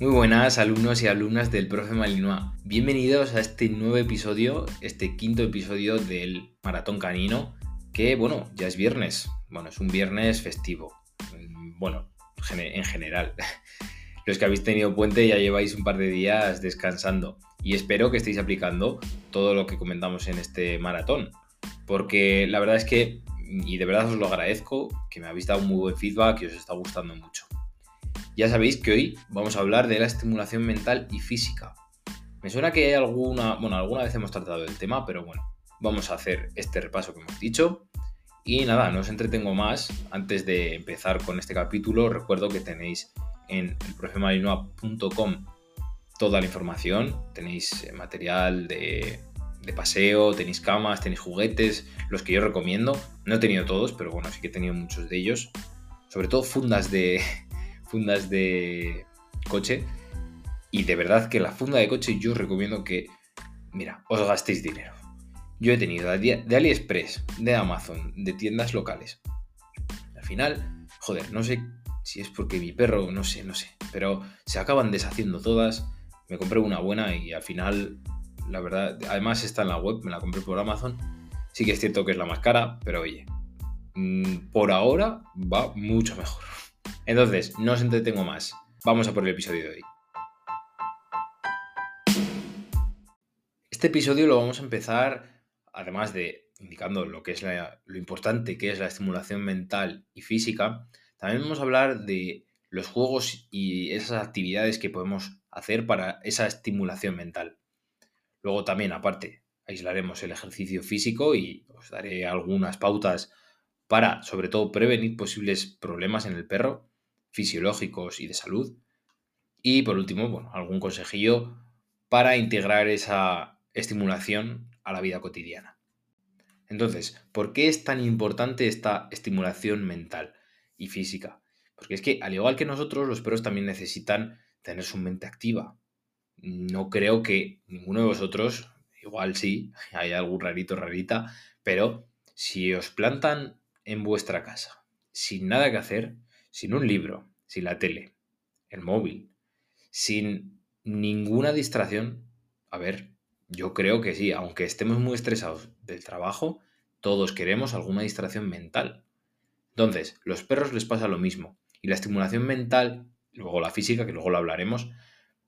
Muy buenas alumnos y alumnas del profe Malinois. Bienvenidos a este nuevo episodio, este quinto episodio del Maratón Canino, que bueno, ya es viernes. Bueno, es un viernes festivo. Mm, bueno, en general. Los que habéis tenido puente ya lleváis un par de días descansando y espero que estéis aplicando todo lo que comentamos en este maratón. Porque la verdad es que, y de verdad os lo agradezco, que me habéis dado un muy buen feedback y os está gustando mucho. Ya sabéis que hoy vamos a hablar de la estimulación mental y física. Me suena que hay alguna, bueno, alguna vez hemos tratado el tema, pero bueno, vamos a hacer este repaso que hemos dicho. Y nada, no os entretengo más. Antes de empezar con este capítulo, recuerdo que tenéis en elprofemalinoa.com toda la información. Tenéis eh, material de, de, paseo, tenéis camas, tenéis juguetes, los que yo recomiendo. No he tenido todos, pero bueno, sí que he tenido muchos de ellos. Sobre todo fundas de, fundas de coche. Y de verdad que la funda de coche yo recomiendo que, mira, os gastéis dinero. Yo he tenido de AliExpress, de Amazon, de tiendas locales. Al final, joder, no sé si es porque mi perro, no sé, no sé, pero se acaban deshaciendo todas. Me compré una buena y al final, la verdad, además está en la web, me la compré por Amazon. Sí que es cierto que es la más cara, pero oye, mm, por ahora va mucho mejor. Entonces, no os entretengo más. Vamos a por el episodio de hoy. Este episodio lo vamos a empezar, además de indicando lo que es lo importante que es la estimulación mental y física, también vamos a hablar de los juegos y esas actividades que podemos hacer para esa estimulación mental. Luego también, aparte, aislaremos el ejercicio físico y os daré algunas pautas para, sobre todo, prevenir posibles problemas en el perro fisiológicos y de salud. Y por último, bueno, algún consejillo para integrar esa estimulación a la vida cotidiana. Entonces, ¿por qué es tan importante esta estimulación mental y física? Porque es que, al igual que nosotros, los perros también necesitan tener su mente activa. No creo que ninguno de vosotros, igual sí, hay algún rarito, rarita, pero si os plantan en vuestra casa sin nada que hacer, sin un libro, sin la tele, el móvil, sin ninguna distracción, a ver, yo creo que sí, aunque estemos muy estresados del trabajo, todos queremos alguna distracción mental. Entonces, los perros les pasa lo mismo. Y la estimulación mental, luego la física, que luego lo hablaremos,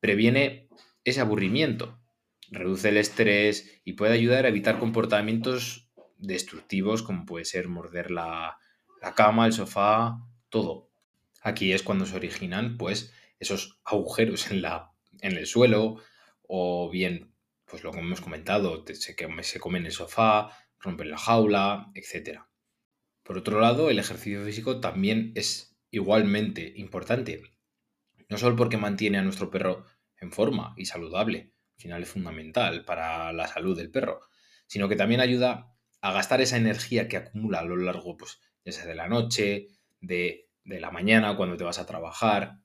previene ese aburrimiento, reduce el estrés y puede ayudar a evitar comportamientos destructivos como puede ser morder la, la cama, el sofá, todo. Aquí es cuando se originan, pues, esos agujeros en, la, en el suelo, o bien, pues lo que hemos comentado, se, se comen el sofá, rompen la jaula, etc. Por otro lado, el ejercicio físico también es igualmente importante. No solo porque mantiene a nuestro perro en forma y saludable, al final es fundamental para la salud del perro, sino que también ayuda a gastar esa energía que acumula a lo largo, pues, ya sea de la noche, de de la mañana cuando te vas a trabajar.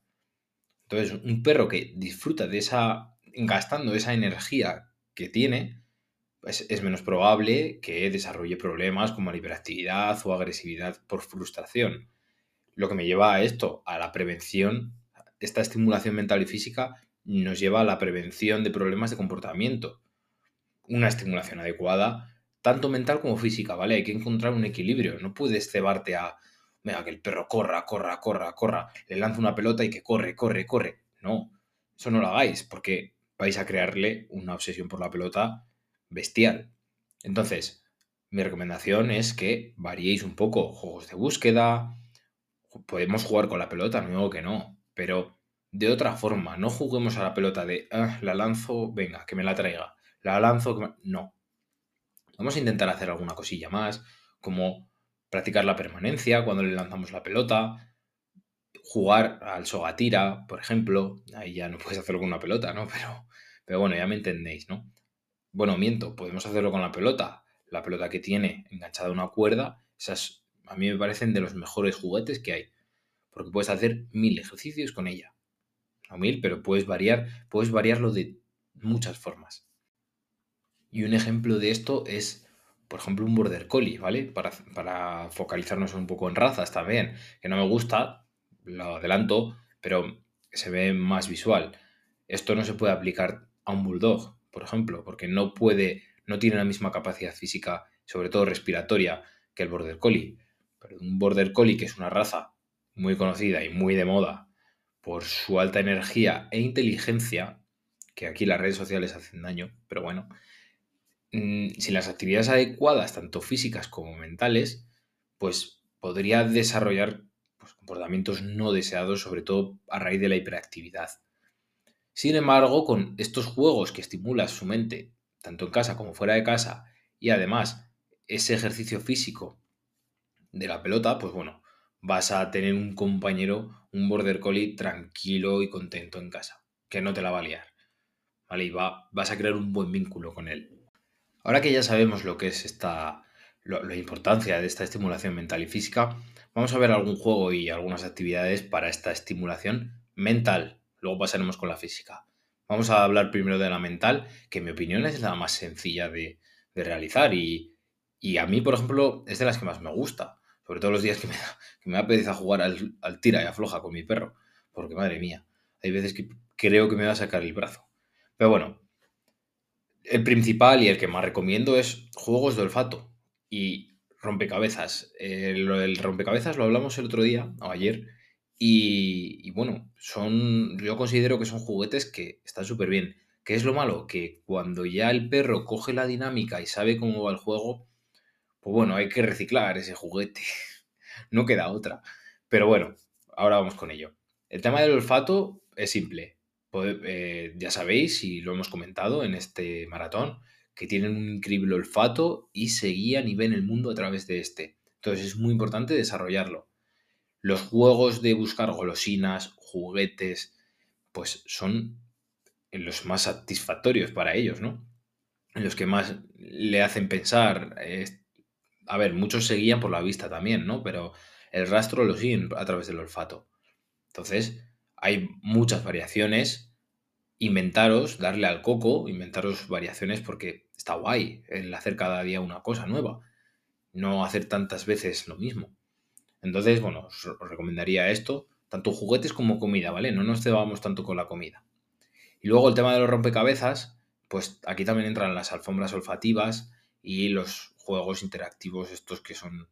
Entonces, un perro que disfruta de esa, gastando esa energía que tiene, pues es menos probable que desarrolle problemas como hiperactividad o agresividad por frustración. Lo que me lleva a esto, a la prevención, esta estimulación mental y física nos lleva a la prevención de problemas de comportamiento. Una estimulación adecuada, tanto mental como física, ¿vale? Hay que encontrar un equilibrio. No puedes cebarte a venga, que el perro corra, corra, corra, corra, le lanza una pelota y que corre, corre, corre. No, eso no lo hagáis porque vais a crearle una obsesión por la pelota bestial. Entonces, mi recomendación es que variéis un poco juegos de búsqueda. Podemos jugar con la pelota, no digo que no, pero de otra forma, no juguemos a la pelota de ah, la lanzo, venga, que me la traiga. La lanzo, que no. Vamos a intentar hacer alguna cosilla más, como practicar la permanencia cuando le lanzamos la pelota, jugar al sogatira, por ejemplo, ahí ya no puedes hacerlo con una pelota, ¿no? Pero, pero bueno, ya me entendéis, ¿no? Bueno, miento, podemos hacerlo con la pelota. La pelota que tiene enganchada a una cuerda, esas a mí me parecen de los mejores juguetes que hay, porque puedes hacer mil ejercicios con ella. No mil, pero puedes variar, puedes variarlo de muchas formas. Y un ejemplo de esto es por ejemplo, un border collie, ¿vale? Para, focalizarnos un poco en razas también, que no me gusta, lo adelanto, pero se ve más visual. Esto no se puede aplicar a un bulldog, por ejemplo, porque no puede, no tiene la misma capacidad física, sobre todo respiratoria, que el border collie. Pero un border collie, que es una raza muy conocida y muy de moda por su alta energía e inteligencia, que aquí las redes sociales hacen daño, pero bueno, mm, sin las actividades adecuadas, tanto físicas como mentales, pues podría desarrollar pues, comportamientos no deseados, sobre todo a raíz de la hiperactividad. Sin embargo, con estos juegos que estimulas su mente, tanto en casa como fuera de casa, y además ese ejercicio físico de la pelota, pues bueno, vas a tener un compañero, un border collie tranquilo y contento en casa, que no te la va a liar. ¿Vale? Y va, vas a crear un buen vínculo con él. Ahora que ya sabemos lo que es esta, la importancia de esta estimulación mental y física, vamos a ver algún juego y algunas actividades para esta estimulación mental. Luego pasaremos con la física. Vamos a hablar primero de la mental, que en mi opinión es la más sencilla de, de realizar y, y a mí, por ejemplo, es de las que más me gusta. Sobre todo los días que me da, que me apetece jugar al, al, tira y afloja con mi perro. Porque madre mía, hay veces que creo que me va a sacar el brazo. Pero bueno, el principal y el que más recomiendo es juegos de olfato y rompecabezas. El, el rompecabezas lo hablamos el otro día o ayer. Y, y bueno, son. Yo considero que son juguetes que están súper bien. ¿Qué es lo malo? Que cuando ya el perro coge la dinámica y sabe cómo va el juego, pues bueno, hay que reciclar ese juguete. no queda otra. Pero bueno, ahora vamos con ello. El tema del olfato es simple. Eh, ya sabéis, y lo hemos comentado en este maratón, que tienen un increíble olfato y se guían y ven el mundo a través de este. Entonces es muy importante desarrollarlo. Los juegos de buscar golosinas, juguetes, pues son los más satisfactorios para ellos, ¿no? Los que más le hacen pensar, a ver, muchos se guían por la vista también, ¿no? Pero el rastro lo siguen a través del olfato. Entonces, hay muchas variaciones. Inventaros, darle al coco, inventaros variaciones porque está guay el hacer cada día una cosa nueva. No hacer tantas veces lo mismo. Entonces, bueno, os, recomendaría esto, tanto juguetes como comida, ¿vale? No nos cebamos tanto con la comida. Y luego el tema de los rompecabezas, pues aquí también entran las alfombras olfativas y los juegos interactivos estos que son,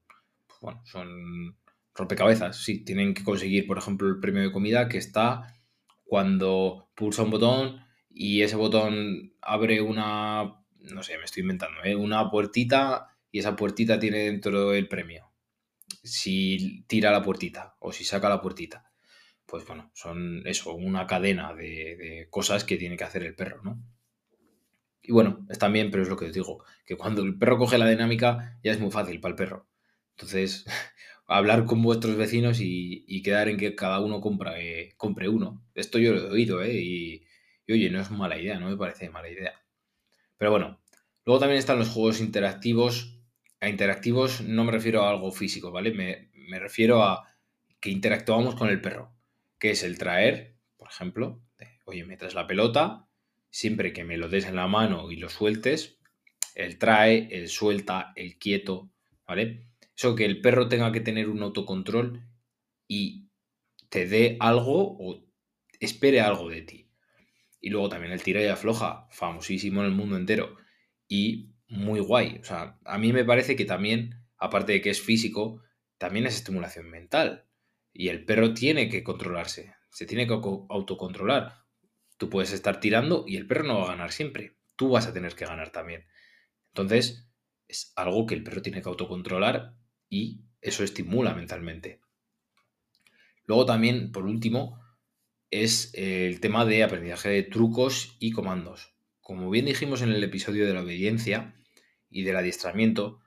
pues bueno, son rompecabezas, sí, tienen que conseguir, por ejemplo, el premio de comida que está cuando pulsa un botón y ese botón abre una, no sé, me estoy inventando, ¿eh? una puertita y esa puertita tiene dentro el premio. Si tira la puertita o si saca la puertita. Pues bueno, son eso, una cadena de, de cosas que tiene que hacer el perro, ¿no? Y bueno, están bien, pero es lo que os digo, que cuando el perro coge la dinámica ya es muy fácil para el perro. Entonces, hablar con vuestros vecinos y, quedar en que cada uno eh, compre uno. Esto yo lo he oído, ¿eh? Y, oye, no es mala idea, no me parece mala idea. Pero bueno, luego también están los juegos interactivos. A interactivos no me refiero a algo físico, ¿vale? Me, me refiero a que interactuamos con el perro, que es el traer, por ejemplo, oye, me traes la pelota, siempre que me lo des en la mano y lo sueltes, el trae, el suelta, el quieto, ¿vale? Eso que el perro tenga que tener un autocontrol y te dé algo o espere algo de ti. Y luego también el tira y afloja, famosísimo en el mundo entero y muy guay. O sea, a mí me parece que también, aparte de que es físico, también es estimulación mental. Y el perro tiene que controlarse, se tiene que autocontrolar. Tú puedes estar tirando y el perro no va a ganar siempre. Tú vas a tener que ganar también. Entonces, es algo que el perro tiene que autocontrolar y eso estimula mentalmente. Luego también, por último, es el tema de aprendizaje de trucos y comandos. Como bien dijimos en el episodio de la obediencia y del adiestramiento,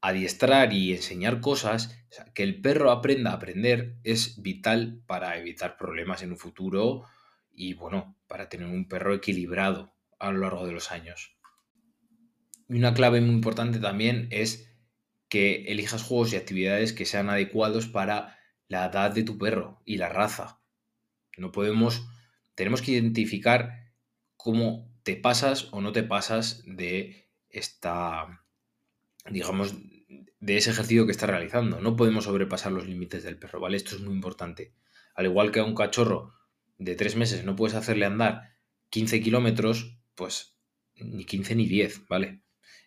adiestrar y enseñar cosas, que el perro aprenda a aprender es vital para evitar problemas en un futuro y bueno, para tener un perro equilibrado a lo largo de los años. Y una clave muy importante también es que elijas juegos y actividades que sean adecuados para la edad de tu perro y la raza. No podemos, tenemos que identificar cómo te pasas o no te pasas de esta, digamos, de ese ejercicio que estás realizando. No podemos sobrepasar los límites del perro, ¿vale? Esto es muy importante. Al igual que a un cachorro de tres meses no puedes hacerle andar 15 kilómetros, pues ni 15 ni 10, ¿vale?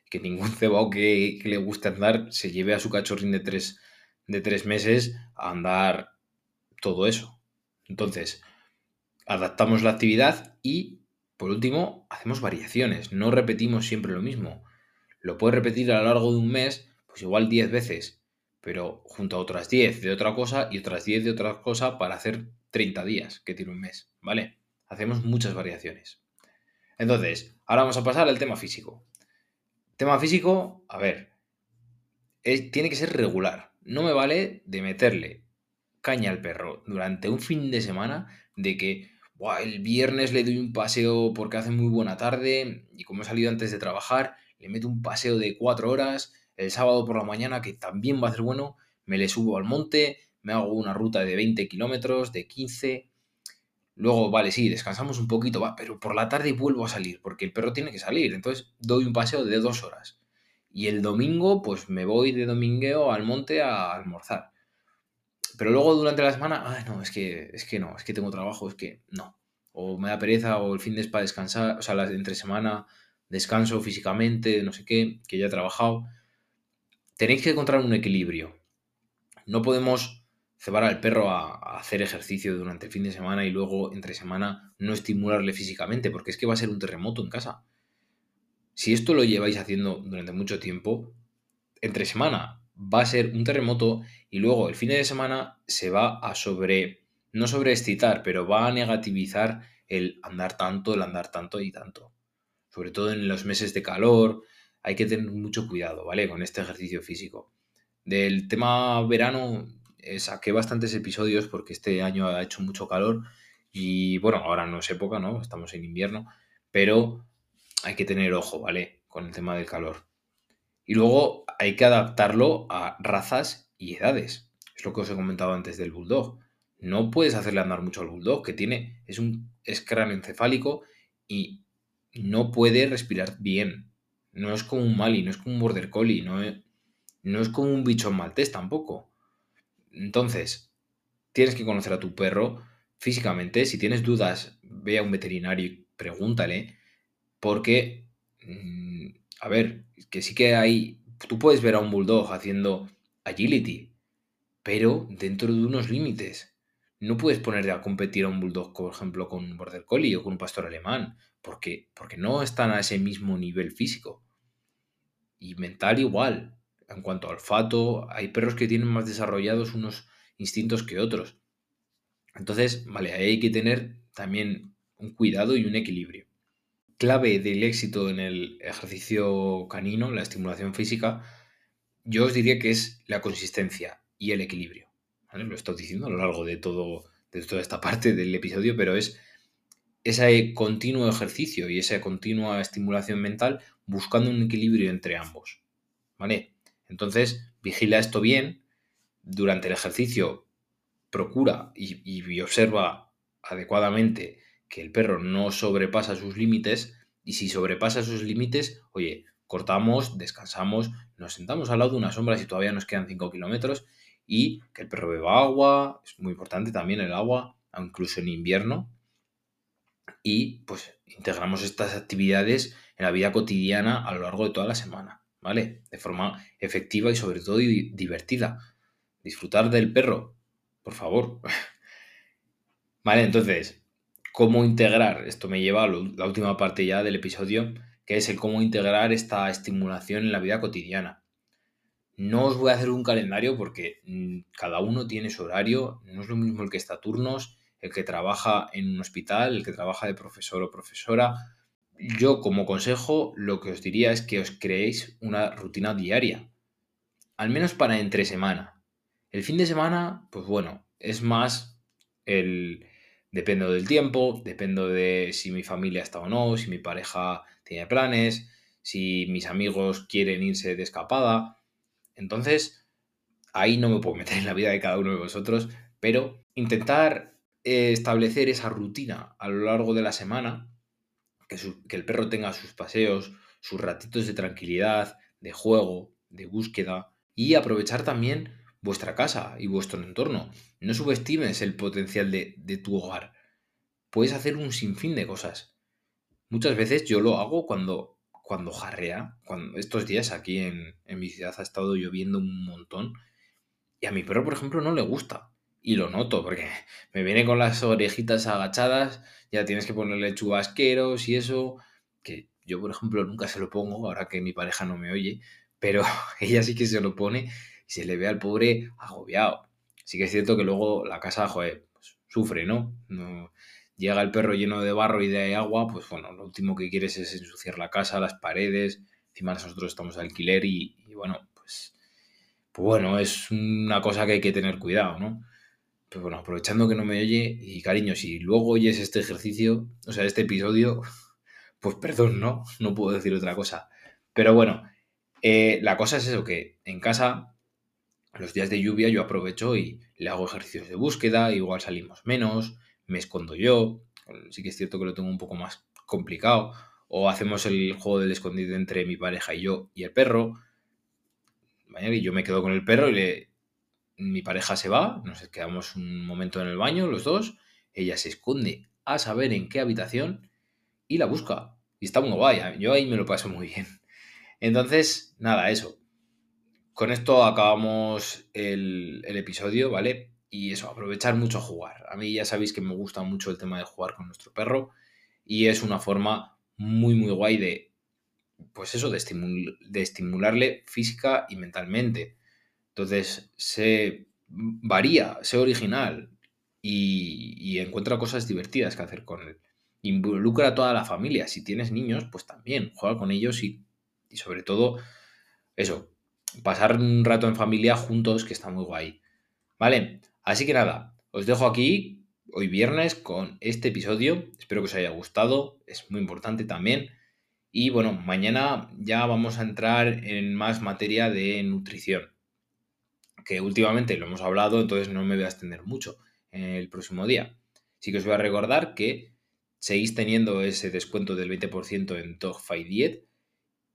Que ningún cebao que, le guste andar se lleve a su cachorrín de tres, de tres meses a andar todo eso. Entonces, adaptamos la actividad y, por último, hacemos variaciones. No repetimos siempre lo mismo. Lo puedes repetir a lo largo de un mes, pues igual 10 veces, pero junto a otras 10 de otra cosa y otras 10 de otra cosa para hacer 30 días que tiene un mes, ¿vale? Hacemos muchas variaciones. Entonces, ahora vamos a pasar al tema físico. Tema físico, a ver, tiene que ser regular. No me vale de meterle caña al perro durante un fin de semana de que el viernes le doy un paseo porque hace muy buena tarde y como he salido antes de trabajar, le meto un paseo de cuatro horas, el sábado por la mañana que también va a ser bueno, me le subo al monte, me hago una ruta de 20 kilómetros, de 15. Luego, vale, sí, descansamos un poquito, va, pero por la tarde vuelvo a salir, porque el perro tiene que salir. Entonces doy un paseo de dos horas. Y el domingo, pues me voy de domingueo al monte a almorzar. Pero luego durante la semana, ay, no, es que, es que no, es que tengo trabajo, es que no. O me da pereza, o el fin de es para descansar, o sea, entre semana descanso físicamente, no sé qué, que ya he trabajado. Tenéis que encontrar un equilibrio. No podemos cebar al perro a, hacer ejercicio durante el fin de semana y luego entre semana no estimularle físicamente, porque es que va a ser un terremoto en casa. Si esto lo lleváis haciendo durante mucho tiempo, entre semana va a ser un terremoto y luego el fin de semana se va a sobre, no sobreexcitar, pero va a negativizar el andar tanto, el andar tanto y tanto. Sobre todo en los meses de calor, hay que tener mucho cuidado, ¿vale? Con este ejercicio físico. Del tema verano, saqué bastantes episodios porque este año ha hecho mucho calor y bueno, ahora no es época, ¿no? Estamos en invierno, pero hay que tener ojo, ¿vale? Con el tema del calor. Y luego hay que adaptarlo a razas y edades. Es lo que os he comentado antes del bulldog. No puedes hacerle andar mucho al bulldog, que tiene, es un es encefálico y no puede respirar bien. No es como un Mali, no es como un Border Collie, no es, no es como un bichón maltés tampoco. Entonces, tienes que conocer a tu perro físicamente. Si tienes dudas, ve a un veterinario y pregúntale. Porque, mm, a ver, que sí que hay. Tú puedes ver a un bulldog haciendo agility, pero dentro de unos límites. No puedes ponerte a competir a un bulldog, por ejemplo, con un border collie o con un pastor alemán, porque, porque no están a ese mismo nivel físico. Y mental igual en cuanto al olfato, hay perros que tienen más desarrollados unos instintos que otros. Entonces, vale, ahí hay que tener también un cuidado y un equilibrio. Clave del éxito en el ejercicio canino, la estimulación física, yo os diría que es la consistencia y el equilibrio. Lo he estado diciendo a lo largo de, todo, de toda esta parte del episodio, pero es ese continuo ejercicio y esa continua estimulación mental buscando un equilibrio entre ambos. ¿Vale? Entonces, vigila esto bien. Durante el ejercicio, procura y, observa adecuadamente que el perro no sobrepasa sus límites. Y si sobrepasa sus límites, oye, cortamos, descansamos, nos sentamos al lado de una sombra si todavía nos quedan 5 kilómetros y que el perro beba agua, es muy importante también el agua, incluso en invierno. Y pues integramos estas actividades en la vida cotidiana a lo largo de toda la semana. ¿Vale? De forma efectiva y sobre todo divertida. Disfrutar del perro, por favor. vale, entonces, ¿cómo integrar? Esto me lleva a la última parte ya del episodio, que es el cómo integrar esta estimulación en la vida cotidiana. No os voy a hacer un calendario porque mm, cada uno tiene su horario, no es lo mismo el que está a turnos, el que trabaja en un hospital, el que trabaja de profesor o profesora, yo como consejo lo que os diría es que os creéis una rutina diaria, al menos para entre semana. El fin de semana, pues bueno, es más el... Dependo del tiempo, dependo de si mi familia está o no, si mi pareja tiene planes, si mis amigos quieren irse de escapada. Entonces, ahí no me puedo meter en la vida de cada uno de vosotros, pero intentar eh, establecer esa rutina a lo largo de la semana que, el perro tenga sus paseos, sus ratitos de tranquilidad, de juego, de búsqueda y aprovechar también vuestra casa y vuestro entorno. No subestimes el potencial de, tu hogar. puedes hacer un sinfín de cosas. Muchas veces yo lo hago cuando, cuando jarrea. Cuando, estos días aquí en, en mi ciudad ha estado lloviendo un montón. Y a mi perro, por ejemplo, no le gusta. Y lo noto, porque me viene con las orejitas agachadas, ya tienes que ponerle chubasqueros y eso, que yo, por ejemplo, nunca se lo pongo, ahora que mi pareja no me oye, pero ella sí que se lo pone y se le ve al pobre agobiado. Sí que es cierto que luego la casa, joder, pues, sufre, ¿no? ¿no? Llega el perro lleno de barro y de agua, pues bueno, lo último que quieres es ensuciar la casa, las paredes. Encima nosotros estamos alquiler y, y bueno, pues, pues bueno, es una cosa que hay que tener cuidado, ¿no? Pues bueno, aprovechando que no me oye, y cariño, si luego oyes este ejercicio, o sea, este episodio, pues perdón, ¿no? No puedo decir otra cosa. Pero bueno, eh, la cosa es eso, que en casa, los días de lluvia yo aprovecho y le hago ejercicios de búsqueda, igual salimos menos, me escondo yo, sí que es cierto que lo tengo un poco más complicado, o hacemos el juego del escondido entre mi pareja y yo y el perro, y yo me quedo con el perro y le, mi pareja se va, nos quedamos un momento en el baño los dos, ella se esconde a saber en qué habitación y la busca. Y está muy guay, yo ahí me lo paso muy bien. Entonces, nada, eso. Con esto acabamos el, episodio, ¿vale? Y eso, aprovechar mucho jugar. A mí ya sabéis que me gusta mucho el tema de jugar con nuestro perro y es una forma muy, muy guay de, pues eso, de estimularle física y mentalmente. Entonces, se varía, sé original y, y, encuentra cosas divertidas que hacer con él. Involucra a toda la familia. Si tienes niños, pues también juega con ellos y, y sobre todo, eso, pasar un rato en familia juntos, que está muy guay. ¿Vale? Así que nada, os dejo aquí hoy viernes con este episodio. Espero que os haya gustado, es muy importante también. Y bueno, mañana ya vamos a entrar en más materia de nutrición que últimamente lo hemos hablado, entonces no me voy a extender mucho el próximo día. Sí que os voy a recordar que seguís teniendo ese descuento del 20% en Dogfight Diet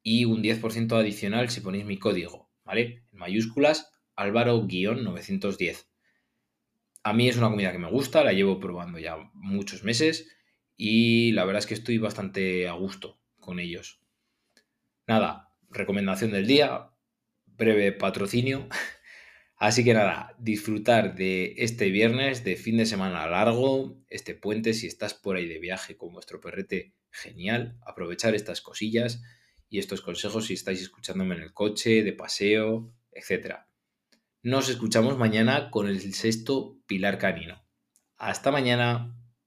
y un 10% adicional si ponéis mi código, ¿vale? En mayúsculas, Álvaro-910. A mí es una comida que me gusta, la llevo probando ya muchos meses y la verdad es que estoy bastante a gusto con ellos. Nada, recomendación del día, breve patrocinio. Así que nada, disfrutar de este viernes, de fin de semana largo, este puente, si estás por ahí de viaje con vuestro perrete, genial, aprovechar estas cosillas y estos consejos si estáis escuchándome en el coche, de paseo, etc. Nos escuchamos mañana con el sexto pilar canino. Hasta mañana.